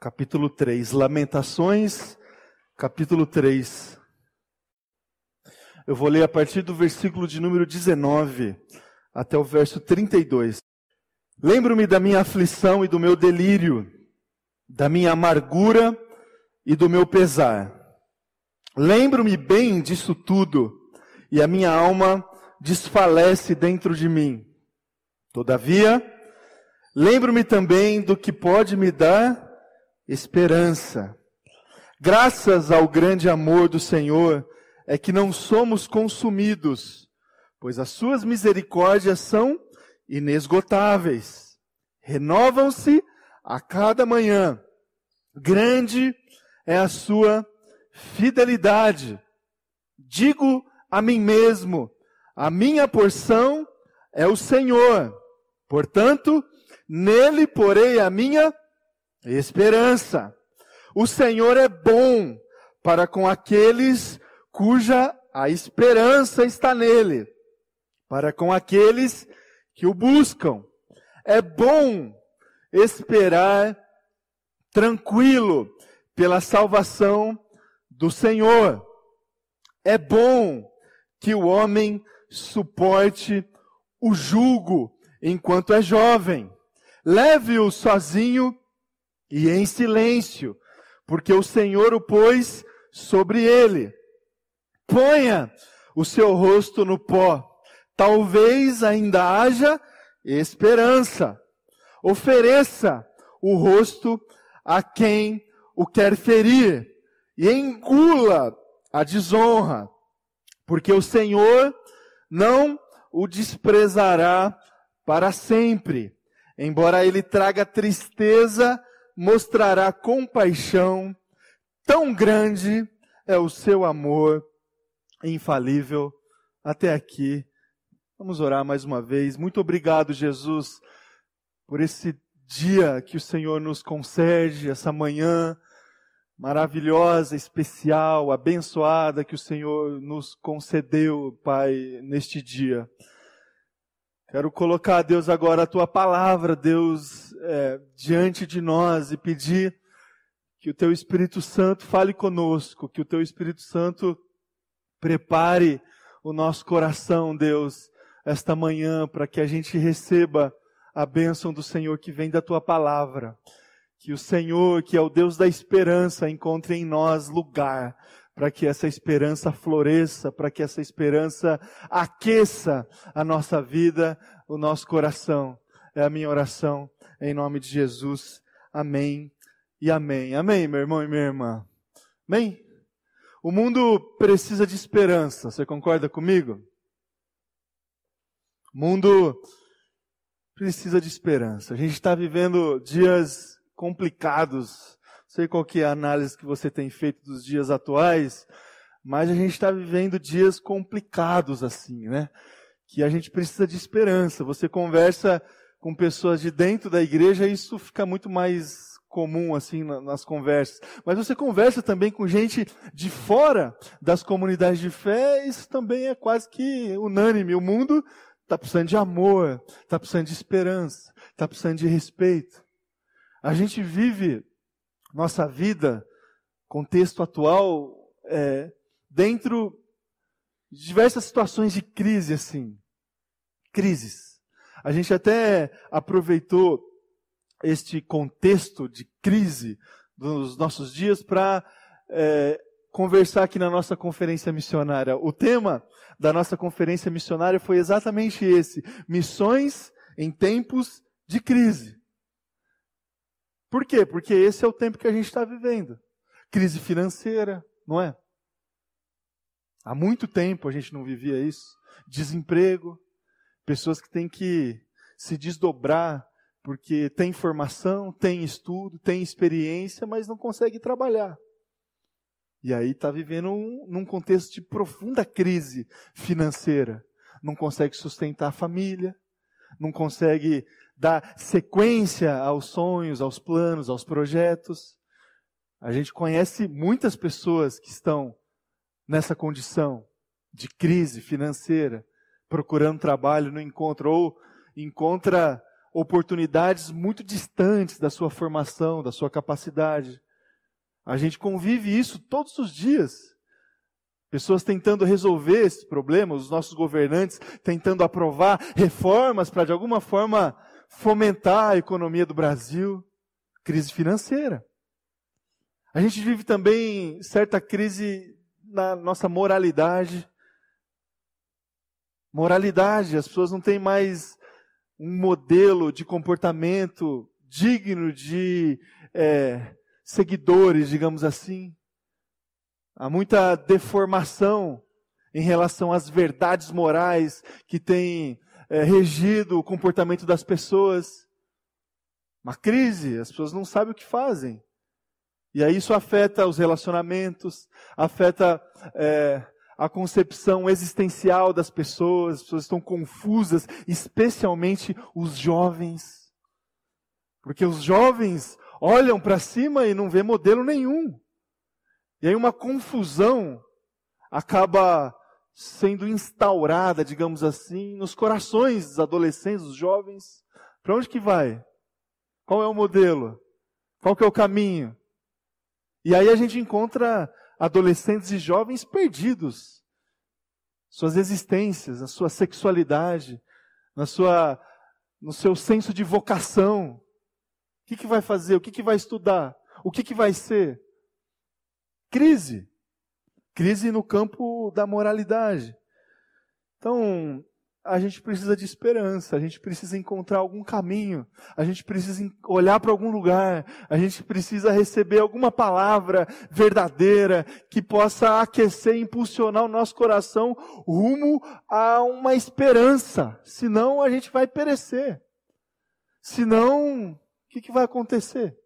capítulo 3. Lamentações, capítulo 3. Eu vou ler a partir do versículo de número 19 até o verso 32. Lembro-me da minha aflição e do meu delírio, da minha amargura e do meu pesar. Lembro-me bem disso tudo, e a minha alma desfalece dentro de mim. Todavia, lembro-me também do que pode me dar esperança. Graças ao grande amor do Senhor, é que não somos consumidos, pois as suas misericórdias são inesgotáveis. Renovam-se a cada manhã. Grande é a sua fidelidade. Digo a mim mesmo, a minha porção é o Senhor. Portanto, nele porei a minha esperança. O Senhor é bom para com aqueles cuja a esperança está nele, para com aqueles que o buscam. É bom esperar tranquilo pela salvação do Senhor. É bom que o homem suporte o jugo enquanto é jovem. Leve-o sozinho e em silêncio, porque o Senhor o pôs sobre ele. Ponha o seu rosto no pó, talvez ainda haja esperança. Ofereça o rosto a quem o quer ferir e engula a desonra, porque o Senhor não o desprezará para sempre. Embora ele traga tristeza, mostrará compaixão. Tão grande é o seu amor infalível. Até aqui. Vamos orar mais uma vez. Muito obrigado, Jesus, por esse dia que o Senhor nos concede, essa manhã maravilhosa, especial, abençoada que o Senhor nos concedeu, Pai, neste dia. Quero colocar, Deus, agora a tua palavra, Deus, é, diante de nós e pedir que o teu Espírito Santo fale conosco, que o teu Espírito Santo prepare o nosso coração, Deus, esta manhã, para que a gente receba a bênção do Senhor que vem da tua palavra. Que o Senhor, que é o Deus da esperança, encontre em nós lugar para que essa esperança floresça, para que essa esperança aqueça a nossa vida, o nosso coração. É a minha oração em nome de Jesus. Amém e amém. Amém, meu irmão e minha irmã. Amém? O mundo precisa de esperança, você concorda comigo? O mundo precisa de esperança. A gente está vivendo dias complicados. Sei qual que é a análise que você tem feito dos dias atuais, mas a gente está vivendo dias complicados assim, né? Que a gente precisa de esperança. Você conversa com pessoas de dentro da igreja, isso fica muito mais comum assim nas conversas. Mas você conversa também com gente de fora das comunidades de fé, isso também é quase que unânime. O mundo está precisando de amor, está precisando de esperança, está precisando de respeito. A gente vive nossa vida, contexto atual, é, dentro de diversas situações de crise, assim. Crises. A gente até aproveitou este contexto de crise dos nossos dias para é, conversar aqui na nossa conferência missionária. O tema da nossa conferência missionária foi exatamente esse: missões em tempos de crise. Por quê? Porque esse é o tempo que a gente está vivendo. Crise financeira, não é? Há muito tempo a gente não vivia isso. Desemprego, pessoas que têm que se desdobrar porque tem formação, tem estudo, tem experiência, mas não consegue trabalhar. E aí está vivendo um, num contexto de profunda crise financeira. Não consegue sustentar a família, não consegue dar sequência aos sonhos, aos planos, aos projetos. A gente conhece muitas pessoas que estão nessa condição de crise financeira, procurando trabalho, não encontra, ou encontra oportunidades muito distantes da sua formação, da sua capacidade. A gente convive isso todos os dias. Pessoas tentando resolver esses problemas, os nossos governantes tentando aprovar reformas para de alguma forma fomentar a economia do Brasil. Crise financeira. A gente vive também certa crise na nossa moralidade. Moralidade, as pessoas não têm mais um modelo de comportamento digno de é, seguidores, digamos assim. Há muita deformação em relação às verdades morais que têm é, regido o comportamento das pessoas. Uma crise, as pessoas não sabem o que fazem. E aí isso afeta os relacionamentos, afeta é, a concepção existencial das pessoas, as pessoas estão confusas, especialmente os jovens. Porque os jovens olham para cima e não vê modelo nenhum. E aí uma confusão acaba sendo instaurada, digamos assim, nos corações dos adolescentes, dos jovens. Para onde que vai? Qual é o modelo? Qual que é o caminho? E aí a gente encontra adolescentes e jovens perdidos. Suas existências, na sua sexualidade, na sua, no seu senso de vocação. O que, que vai fazer? O que, que vai estudar? O que, que vai ser? Crise. Crise no campo da moralidade. Então, a gente precisa de esperança, a gente precisa encontrar algum caminho, a gente precisa olhar para algum lugar, a gente precisa receber alguma palavra verdadeira que possa aquecer impulsionar o nosso coração rumo a uma esperança. Senão a gente vai perecer. Senão, o que, que vai acontecer?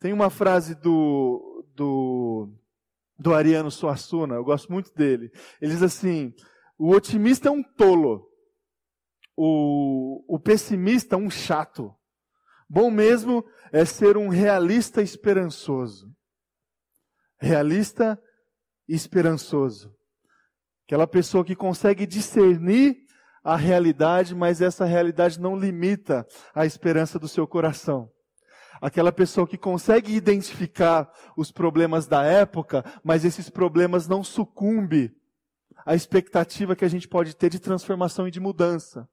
Tem uma frase do, do, do Ariano Suassuna, eu gosto muito dele. Ele diz assim: o otimista é um tolo. O, o pessimista é um chato. Bom mesmo é ser um realista esperançoso. Realista esperançoso. Aquela pessoa que consegue discernir a realidade, mas essa realidade não limita a esperança do seu coração. Aquela pessoa que consegue identificar os problemas da época, mas esses problemas não sucumbe a expectativa que a gente pode ter de transformação e de mudança.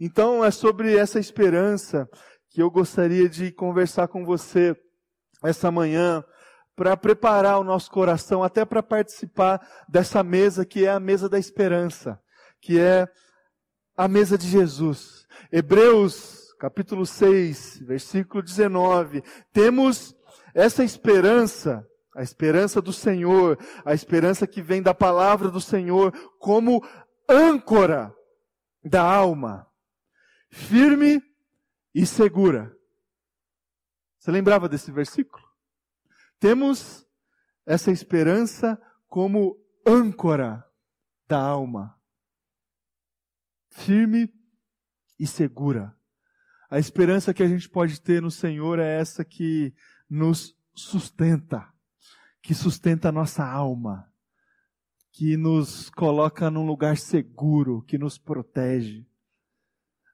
Então, é sobre essa esperança que eu gostaria de conversar com você essa manhã, para preparar o nosso coração até para participar dessa mesa que é a mesa da esperança, que é a mesa de Jesus. Hebreus, capítulo 6, versículo 19. Temos essa esperança a esperança do Senhor, a esperança que vem da palavra do Senhor, como âncora da alma, firme e segura. Você lembrava desse versículo? Temos essa esperança como âncora da alma, firme e segura. A esperança que a gente pode ter no Senhor é essa que nos sustenta que sustenta a nossa alma, que nos coloca num lugar seguro, que nos protege.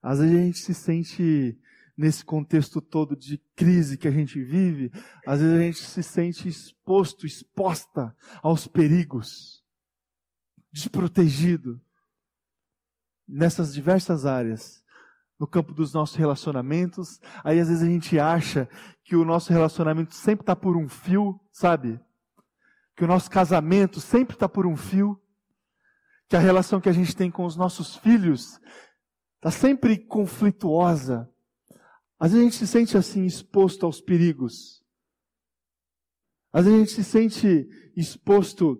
Às vezes a gente se sente nesse contexto todo de crise que a gente vive, às vezes a gente se sente exposto, exposta aos perigos, desprotegido nessas diversas áreas no campo dos nossos relacionamentos. Aí às vezes a gente acha que o nosso relacionamento sempre está por um fio, sabe? que o nosso casamento sempre está por um fio, que a relação que a gente tem com os nossos filhos está sempre conflituosa. Às vezes a gente se sente assim exposto aos perigos. Às vezes a gente se sente exposto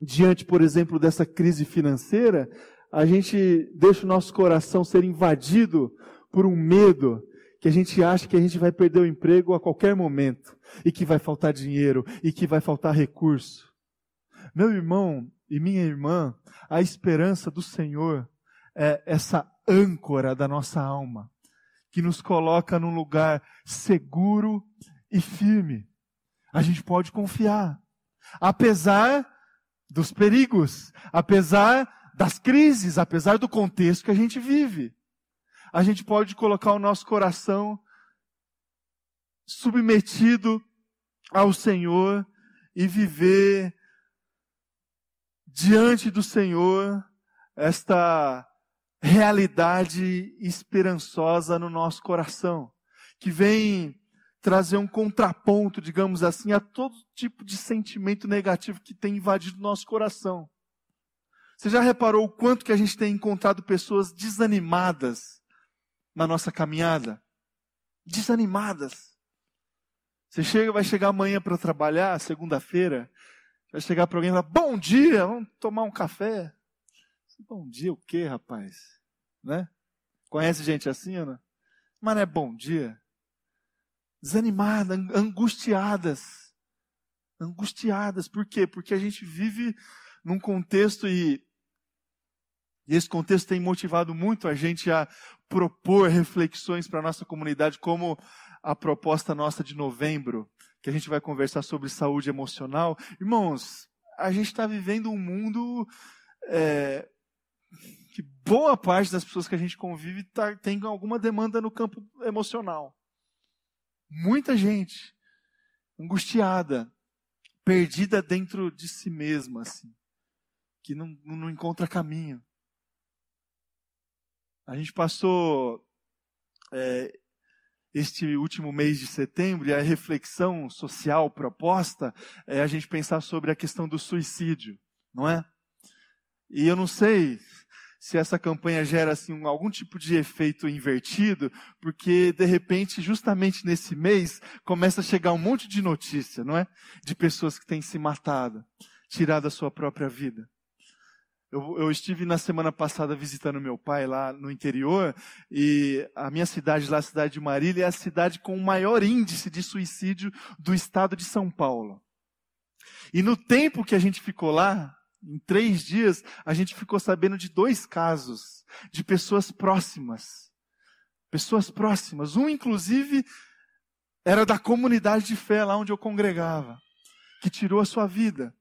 diante, por exemplo, dessa crise financeira, a gente deixa o nosso coração ser invadido por um medo que a gente acha que a gente vai perder o emprego a qualquer momento, e que vai faltar dinheiro, e que vai faltar recurso. Meu irmão e minha irmã, a esperança do Senhor é essa âncora da nossa alma, que nos coloca num lugar seguro e firme. A gente pode confiar, apesar dos perigos, apesar das crises, apesar do contexto que a gente vive. A gente pode colocar o nosso coração submetido ao Senhor e viver diante do Senhor esta realidade esperançosa no nosso coração, que vem trazer um contraponto, digamos assim, a todo tipo de sentimento negativo que tem invadido nosso coração. Você já reparou o quanto que a gente tem encontrado pessoas desanimadas na nossa caminhada? Desanimadas. Você chega, vai chegar amanhã para trabalhar, segunda-feira, vai chegar para alguém e falar, bom dia, vamos tomar um café. Bom dia o quê, rapaz? Né? Conhece gente assim, Ana? Mas não é bom dia desanimadas, angustiadas. Angustiadas. Por quê? Porque a gente vive num contexto e, esse contexto tem motivado muito a gente a propor reflexões para a nossa comunidade, como a proposta nossa de novembro, que a gente vai conversar sobre saúde emocional. Irmãos, a gente está vivendo um mundo é, que boa parte das pessoas que a gente convive tá, tem alguma demanda no campo emocional. Muita gente angustiada, perdida dentro de si mesma, assim, que não, não encontra caminho. A gente passou é, este último mês de setembro e a reflexão social proposta é a gente pensar sobre a questão do suicídio, não é? E eu não sei se essa campanha gera assim, algum tipo de efeito invertido, porque de repente, justamente nesse mês, começa a chegar um monte de notícia, não é? De pessoas que têm se matado, tirado a sua própria vida. Eu, eu, estive na semana passada visitando meu pai lá no interior, e a minha cidade lá, a cidade de Marília, é a cidade com o maior índice de suicídio do estado de São Paulo. E no tempo que a gente ficou lá, em três dias, a gente ficou sabendo de dois casos de pessoas próximas. Pessoas próximas. Um, inclusive, era da comunidade de fé lá onde eu congregava, que tirou a sua vida.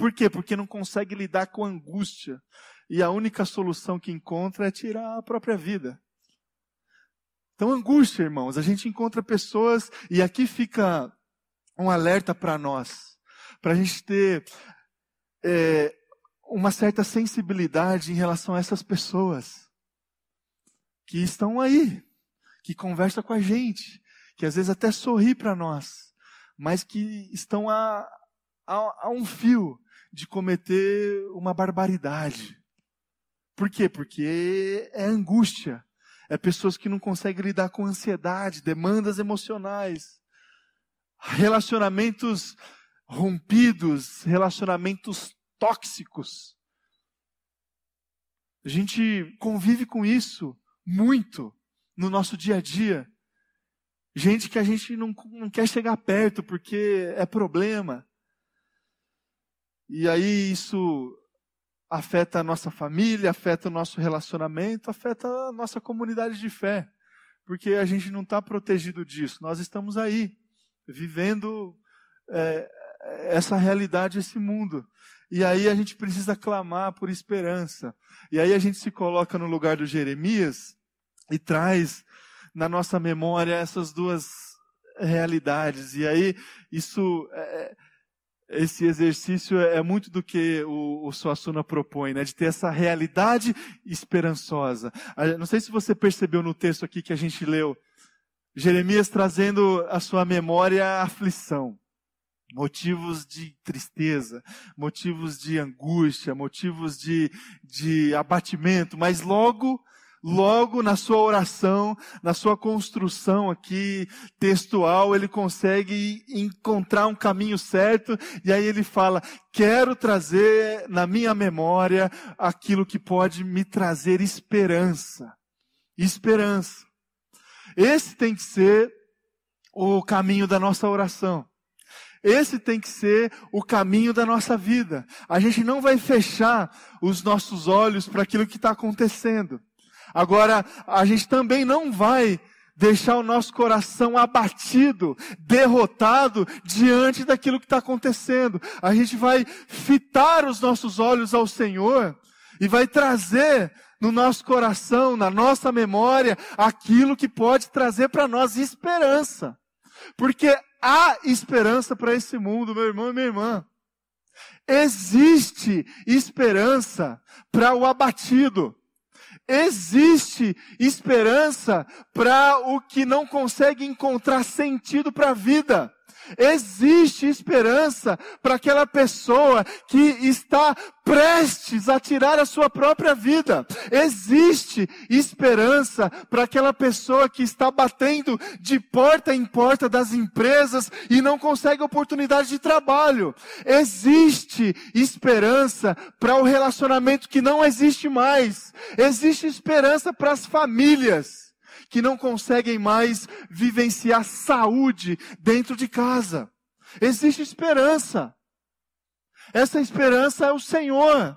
Por quê? Porque não consegue lidar com angústia. E a única solução que encontra é tirar a própria vida. Então, angústia, irmãos. A gente encontra pessoas, e aqui fica um alerta para nós, para a gente ter é, uma certa sensibilidade em relação a essas pessoas que estão aí, que conversam com a gente, que às vezes até sorri para nós, mas que estão a, a, a um fio de cometer uma barbaridade. Por quê? Porque é angústia. É pessoas que não conseguem lidar com ansiedade, demandas emocionais, relacionamentos rompidos, relacionamentos tóxicos. A gente convive com isso muito no nosso dia a dia. Gente que a gente não, não quer chegar perto porque é problema. E aí isso afeta a nossa família, afeta o nosso relacionamento, afeta a nossa comunidade de fé. Porque a gente não está protegido disso. Nós estamos aí, vivendo é, essa realidade, esse mundo. E aí a gente precisa clamar por esperança. E aí a gente se coloca no lugar do Jeremias e traz na nossa memória essas duas realidades. E aí isso é, esse exercício é muito do que o, o Suassuna propõe, né? De ter essa realidade esperançosa. Não sei se você percebeu no texto aqui que a gente leu, Jeremias trazendo a sua memória a aflição motivos de tristeza, motivos de angústia, motivos de, de abatimento, mas logo, logo na sua oração, na sua construção aqui textual, ele consegue encontrar um caminho certo e aí ele fala: quero trazer na minha memória aquilo que pode me trazer esperança. Esperança. Esse tem que ser o caminho da nossa oração. Esse tem que ser o caminho da nossa vida. A gente não vai fechar os nossos olhos para aquilo que está acontecendo. Agora, a gente também não vai deixar o nosso coração abatido, derrotado diante daquilo que está acontecendo. A gente vai fitar os nossos olhos ao Senhor e vai trazer no nosso coração, na nossa memória, aquilo que pode trazer para nós esperança. Porque há esperança para esse mundo, meu irmão e minha irmã. Existe esperança para o abatido. Existe esperança para o que não consegue encontrar sentido para a vida. Existe esperança para aquela pessoa que está prestes a tirar a sua própria vida. Existe esperança para aquela pessoa que está batendo de porta em porta das empresas e não consegue oportunidade de trabalho. Existe esperança para o relacionamento que não existe mais. Existe esperança para as famílias que não conseguem mais vivenciar saúde dentro de casa. Existe esperança. Essa esperança é o Senhor.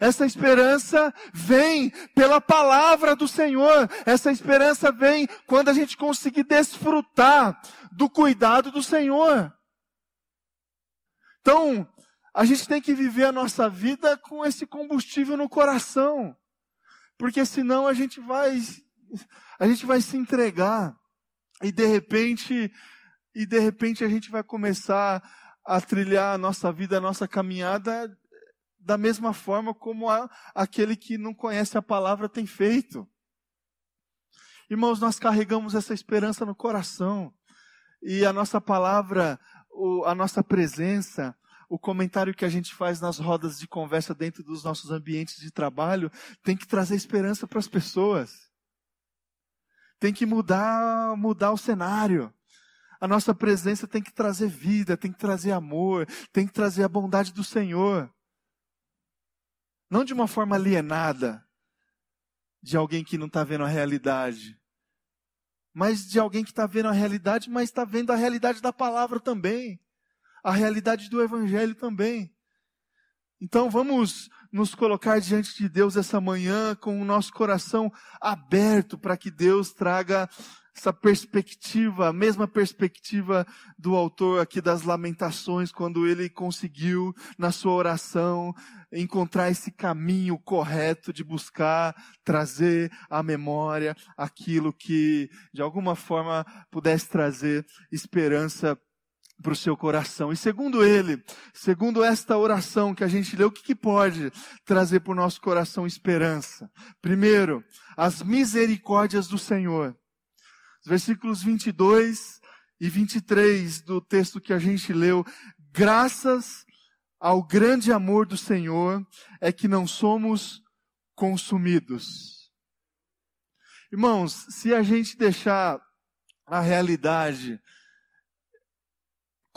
Essa esperança vem pela palavra do Senhor. Essa esperança vem quando a gente conseguir desfrutar do cuidado do Senhor. Então, a gente tem que viver a nossa vida com esse combustível no coração. Porque senão a gente vai a gente vai se entregar e de repente e de repente a gente vai começar a trilhar a nossa vida, a nossa caminhada da mesma forma como a, aquele que não conhece a palavra tem feito. Irmãos, nós carregamos essa esperança no coração. E a nossa palavra, o, a nossa presença, o comentário que a gente faz nas rodas de conversa dentro dos nossos ambientes de trabalho, tem que trazer esperança para as pessoas tem que mudar, mudar o cenário. A nossa presença tem que trazer vida, tem que trazer amor, tem que trazer a bondade do Senhor. Não de uma forma alienada, de alguém que não está vendo a realidade, mas de alguém que está vendo a realidade, mas está vendo a realidade da palavra também, a realidade do Evangelho também. Então vamos nos colocar diante de Deus essa manhã com o nosso coração aberto para que Deus traga essa perspectiva, a mesma perspectiva do autor aqui das Lamentações, quando ele conseguiu, na sua oração, encontrar esse caminho correto de buscar trazer à memória aquilo que, de alguma forma, pudesse trazer esperança para o seu coração. E segundo ele, segundo esta oração que a gente leu, o que, que pode trazer para o nosso coração esperança? Primeiro, as misericórdias do Senhor. Os versículos 22 e 23 do texto que a gente leu. Graças ao grande amor do Senhor é que não somos consumidos. Irmãos, se a gente deixar a realidade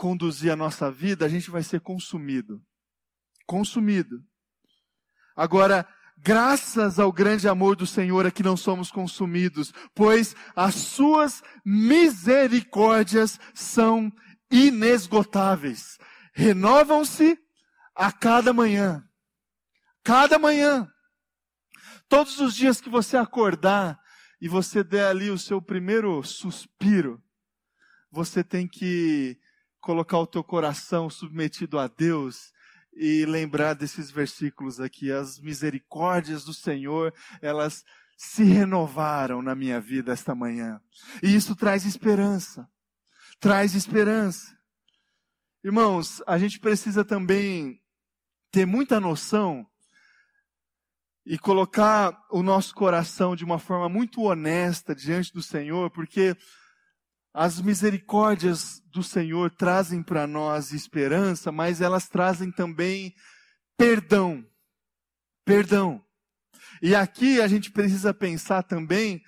conduzir a nossa vida, a gente vai ser consumido. Consumido. Agora, graças ao grande amor do Senhor é que não somos consumidos, pois as suas misericórdias são inesgotáveis. Renovam-se a cada manhã. Cada manhã. Todos os dias que você acordar e você der ali o seu primeiro suspiro, você tem que colocar o teu coração submetido a Deus e lembrar desses versículos aqui. As misericórdias do Senhor, elas se renovaram na minha vida esta manhã. E isso traz esperança. Traz esperança. Irmãos, a gente precisa também ter muita noção e colocar o nosso coração de uma forma muito honesta diante do Senhor, porque as misericórdias do Senhor trazem para nós esperança, mas elas trazem também perdão. Perdão. E aqui a gente precisa pensar também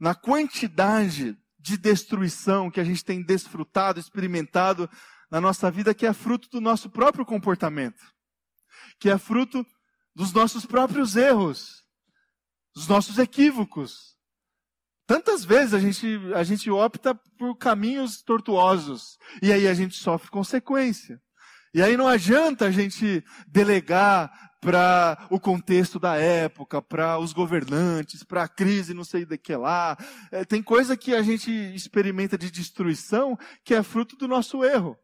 na quantidade de destruição que a gente tem desfrutado, experimentado na nossa vida, que é fruto do nosso próprio comportamento, que é fruto dos nossos próprios erros, dos nossos equívocos. Tantas vezes a gente, a gente opta por caminhos tortuosos e aí a gente sofre consequência. E aí não adianta a gente delegar para o contexto da época, para os governantes, para a crise, não sei de que lá. É, tem coisa que a gente experimenta de destruição que é fruto do nosso erro.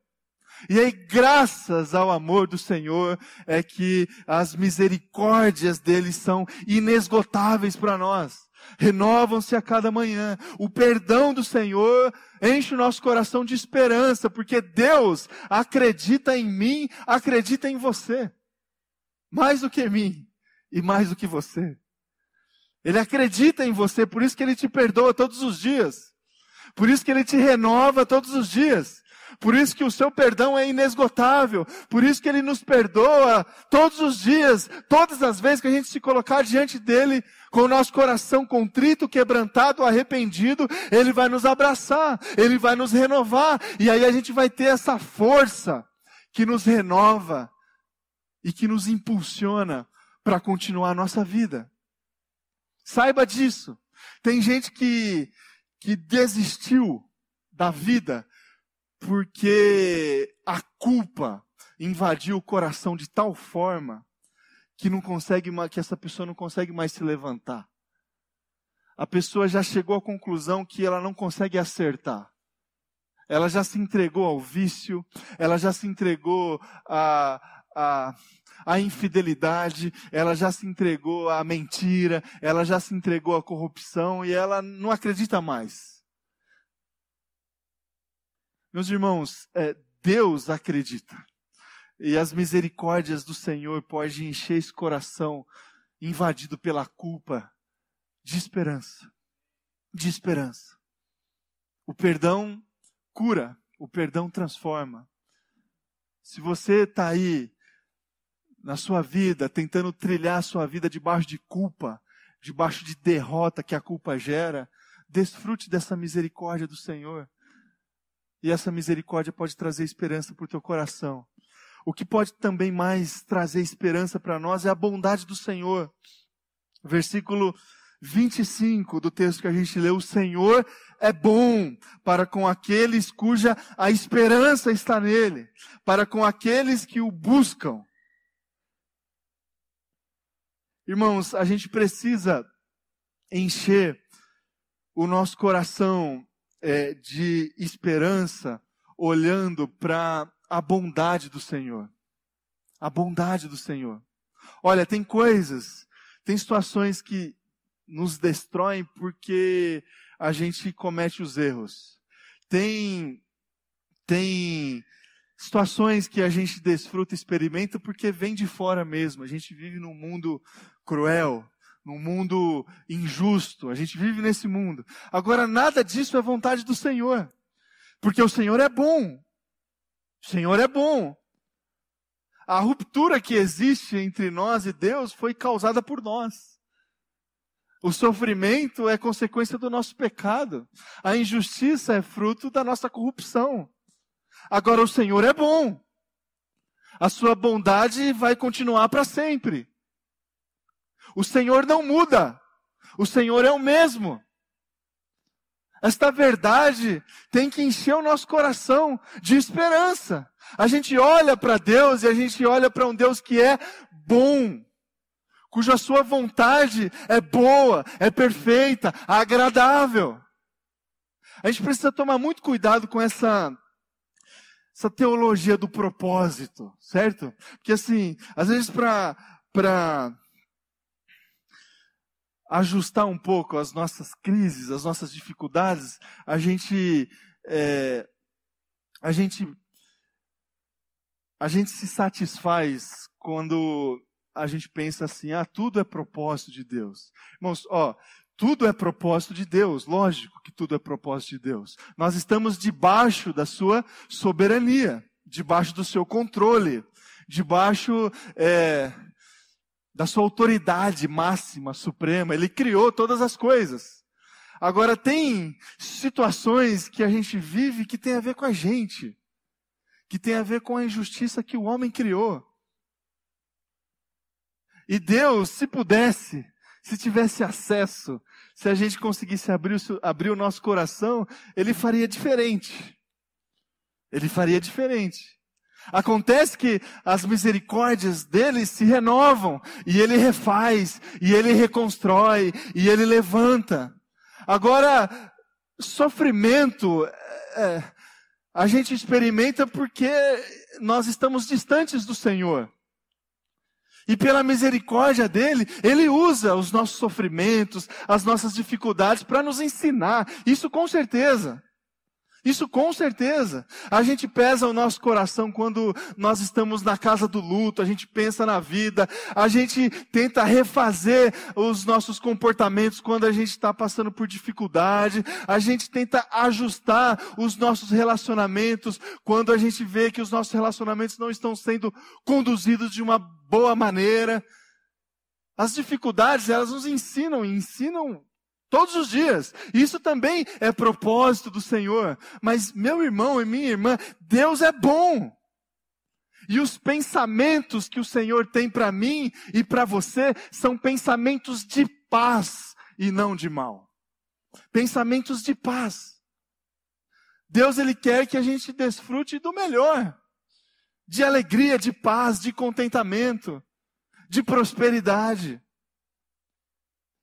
E aí, graças ao amor do Senhor, é que as misericórdias dele são inesgotáveis para nós. Renovam-se a cada manhã. O perdão do Senhor enche o nosso coração de esperança, porque Deus acredita em mim, acredita em você. Mais do que em mim e mais do que você. Ele acredita em você, por isso que ele te perdoa todos os dias. Por isso que ele te renova todos os dias. Por isso que o seu perdão é inesgotável. Por isso que ele nos perdoa todos os dias, todas as vezes que a gente se colocar diante dele com o nosso coração contrito, quebrantado, arrependido, ele vai nos abraçar, ele vai nos renovar, e aí a gente vai ter essa força que nos renova e que nos impulsiona para continuar a nossa vida. Saiba disso. Tem gente que que desistiu da vida porque a culpa invadiu o coração de tal forma que não consegue que essa pessoa não consegue mais se levantar. A pessoa já chegou à conclusão que ela não consegue acertar. Ela já se entregou ao vício, ela já se entregou à, à, infidelidade, ela já se entregou à mentira, ela já se entregou à corrupção e ela não acredita mais. Meus irmãos, é, Deus acredita. E as misericórdias do Senhor podem encher esse coração invadido pela culpa de esperança. De esperança. O perdão cura, o perdão transforma. Se você está aí na sua vida, tentando trilhar a sua vida debaixo de culpa, debaixo de derrota que a culpa gera, desfrute dessa misericórdia do Senhor. E essa misericórdia pode trazer esperança para o teu coração. O que pode também mais trazer esperança para nós é a bondade do Senhor. Versículo 25 do texto que a gente leu: O Senhor é bom para com aqueles cuja a esperança está nele, para com aqueles que o buscam. Irmãos, a gente precisa encher o nosso coração é, de esperança olhando para a bondade do Senhor. A bondade do Senhor. Olha, tem coisas, tem situações que nos destroem porque a gente comete os erros. Tem, tem situações que a gente desfruta, experimenta porque vem de fora mesmo. A gente vive num mundo cruel, num mundo injusto. A gente vive nesse mundo. Agora, nada disso é vontade do Senhor. Porque o Senhor é bom. O Senhor é bom. A ruptura que existe entre nós e Deus foi causada por nós. O sofrimento é consequência do nosso pecado. A injustiça é fruto da nossa corrupção. Agora, o Senhor é bom. A sua bondade vai continuar para sempre. O Senhor não muda. O Senhor é o mesmo. Esta verdade tem que encher o nosso coração de esperança. A gente olha para Deus e a gente olha para um Deus que é bom, cuja sua vontade é boa, é perfeita, agradável. A gente precisa tomar muito cuidado com essa essa teologia do propósito, certo? Porque assim, às vezes para para ajustar um pouco as nossas crises, as nossas dificuldades, a gente, é, a gente, a gente se satisfaz quando a gente pensa assim, ah, tudo é propósito de Deus. Irmãos, ó, tudo é propósito de Deus, lógico que tudo é propósito de Deus. Nós estamos debaixo da sua soberania, debaixo do seu controle, debaixo é, da sua autoridade máxima, suprema. Ele criou todas as coisas. Agora, tem situações que a gente vive que tem a ver com a gente, que tem a ver com a injustiça que o homem criou. E Deus, se pudesse, se tivesse acesso, se a gente conseguisse abrir o, abrir o nosso coração, Ele faria diferente. Ele faria diferente. Acontece que as misericórdias dele se renovam, e ele refaz, e ele reconstrói, e ele levanta. Agora, sofrimento, é, A gente experimenta porque nós estamos distantes do Senhor. E pela misericórdia dele, ele usa os nossos sofrimentos, as nossas dificuldades para nos ensinar. Isso com certeza. Isso com certeza. A gente pesa o nosso coração quando nós estamos na casa do luto, a gente pensa na vida, a gente tenta refazer os nossos comportamentos quando a gente está passando por dificuldade, a gente tenta ajustar os nossos relacionamentos quando a gente vê que os nossos relacionamentos não estão sendo conduzidos de uma boa maneira. As dificuldades, elas nos ensinam, ensinam Todos os dias. Isso também é propósito do Senhor. Mas, meu irmão e minha irmã, Deus é bom. E os pensamentos que o Senhor tem para mim e para você são pensamentos de paz e não de mal. Pensamentos de paz. Deus ele quer que a gente desfrute do melhor. De alegria, de paz, de contentamento, de prosperidade.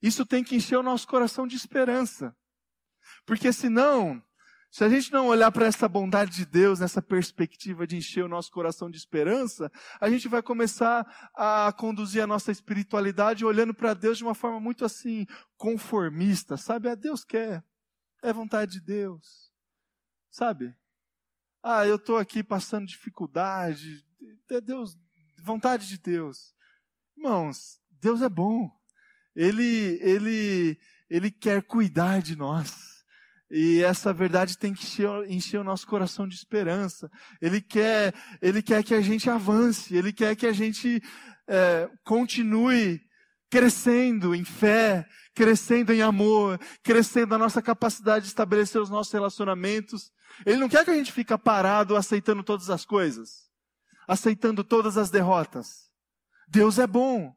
Isso tem que encher o nosso coração de esperança. Porque senão, se a gente não olhar para essa bondade de Deus, nessa perspectiva de encher o nosso coração de esperança, a gente vai começar a conduzir a nossa espiritualidade olhando para Deus de uma forma muito assim, conformista, sabe? A ah, Deus quer, é vontade de Deus, sabe? Ah, eu estou aqui passando dificuldade, é Deus, vontade de Deus. Irmãos, Deus é bom. Ele, ele, ele quer cuidar de nós. E essa verdade tem que encher, encher, o nosso coração de esperança. Ele quer, ele quer que a gente avance. Ele quer que a gente é, continue crescendo em fé, crescendo em amor, crescendo a nossa capacidade de estabelecer os nossos relacionamentos. Ele não quer que a gente fique parado aceitando todas as coisas, aceitando todas as derrotas. Deus é bom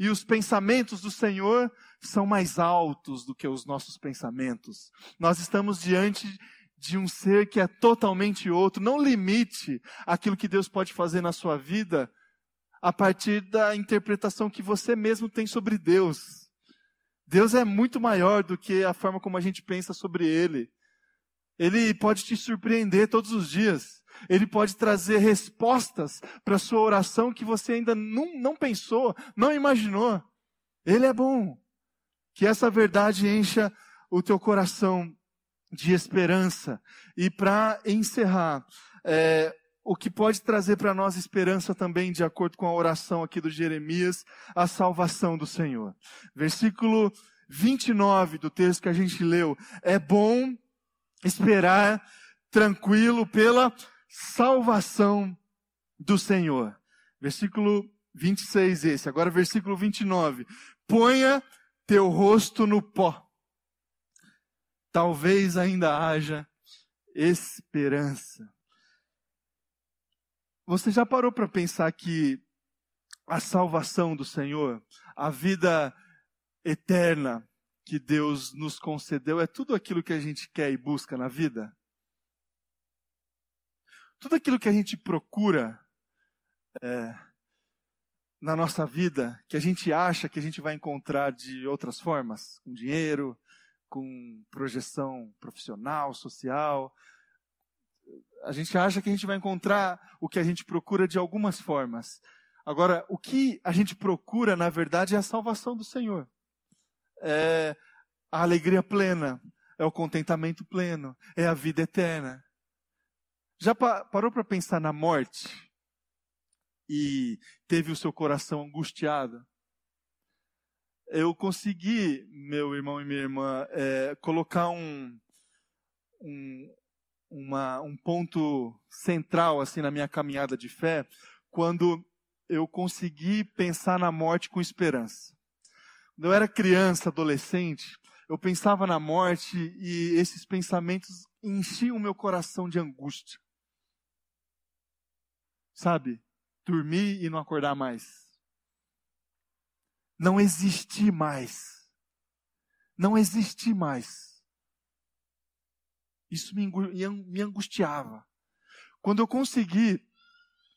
e os pensamentos do Senhor são mais altos do que os nossos pensamentos. Nós estamos diante de um ser que é totalmente outro. Não limite aquilo que Deus pode fazer na sua vida a partir da interpretação que você mesmo tem sobre Deus. Deus é muito maior do que a forma como a gente pensa sobre Ele. Ele pode te surpreender todos os dias. Ele pode trazer respostas para a sua oração que você ainda não, não pensou, não imaginou. Ele é bom. Que essa verdade encha o teu coração de esperança. E para encerrar, é, o que pode trazer para nós esperança também, de acordo com a oração aqui do Jeremias, a salvação do Senhor. Versículo 29 do texto que a gente leu. É bom esperar tranquilo pela salvação do Senhor. Versículo 26 esse. Agora versículo 29. Ponha teu rosto no pó. Talvez ainda haja esperança. Você já parou para pensar que a salvação do Senhor, a vida eterna que Deus nos concedeu, é tudo aquilo que a gente quer e busca na vida? Tudo aquilo que a gente procura é, na nossa vida, que a gente acha que a gente vai encontrar de outras formas, com dinheiro, com projeção profissional, social, a gente acha que a gente vai encontrar o que a gente procura de algumas formas. Agora, o que a gente procura, na verdade, é a salvação do Senhor. É a alegria plena, é o contentamento pleno, é a vida eterna. Já parou para pensar na morte? E teve o seu coração angustiado? Eu consegui, meu irmão e minha irmã, é, colocar um, um, uma, um ponto central assim na minha caminhada de fé, quando eu consegui pensar na morte com esperança. Quando eu era criança, adolescente, eu pensava na morte e esses pensamentos enchiam o meu coração de angústia. Sabe? Dormir e não acordar mais. Não existir mais. Não existir mais. Isso me angustiava. Quando eu consegui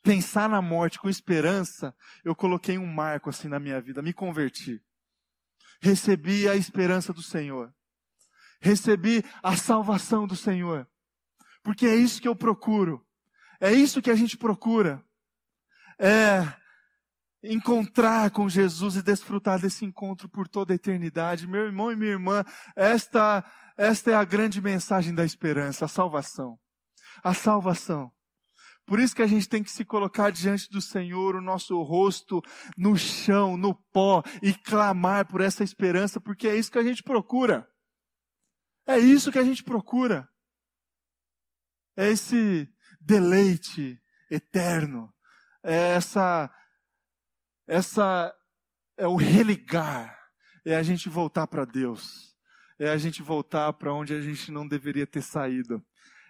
pensar na morte com esperança, eu coloquei um marco assim na minha vida, me converti. Recebi a esperança do Senhor. Recebi a salvação do Senhor. Porque é isso que eu procuro. É isso que a gente procura. É encontrar com Jesus e desfrutar desse encontro por toda a eternidade. Meu irmão e minha irmã, esta, esta é a grande mensagem da esperança, a salvação. A salvação. Por isso que a gente tem que se colocar diante do Senhor, o nosso rosto no chão, no pó, e clamar por essa esperança, porque é isso que a gente procura. É isso que a gente procura. É esse deleite eterno. É essa, essa, é o religar. É a gente voltar para Deus. É a gente voltar para onde a gente não deveria ter saído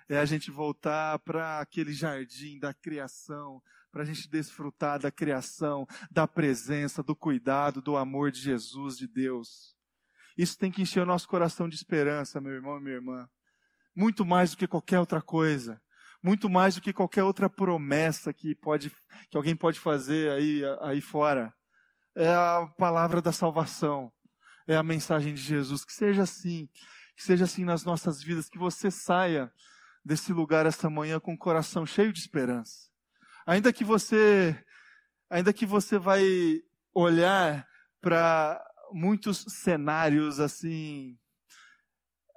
é a gente voltar para aquele jardim da criação, para a gente desfrutar da criação, da presença, do cuidado, do amor de Jesus, de Deus. Isso tem que encher o nosso coração de esperança, meu irmão e minha irmã. Muito mais do que qualquer outra coisa. Muito mais do que qualquer outra promessa que, pode, que alguém pode fazer aí, aí fora. É a palavra da salvação. É a mensagem de Jesus. Que seja assim. Que seja assim nas nossas vidas. Que você saia desse lugar esta manhã com o coração cheio de esperança. Ainda que você, ainda que você vai olhar para muitos cenários assim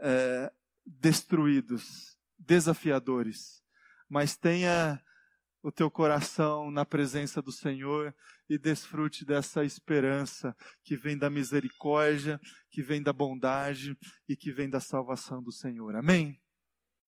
é, destruídos, desafiadores, mas tenha o teu coração na presença do Senhor e desfrute dessa esperança que vem da misericórdia, que vem da bondade e que vem da salvação do Senhor. Amém?